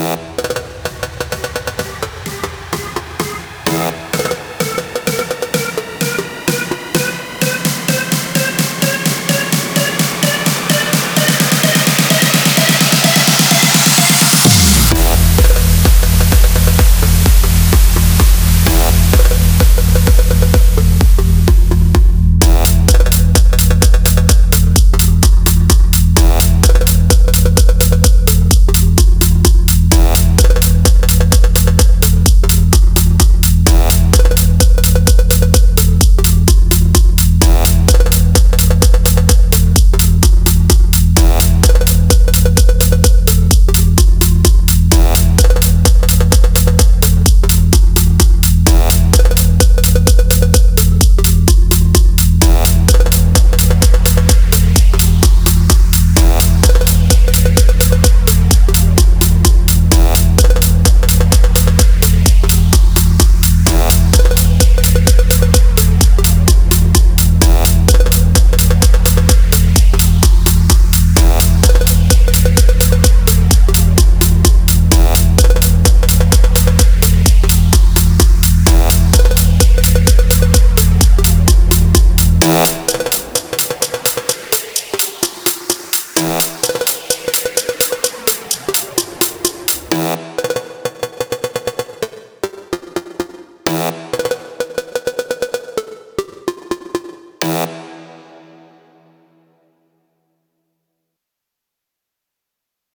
Yeah.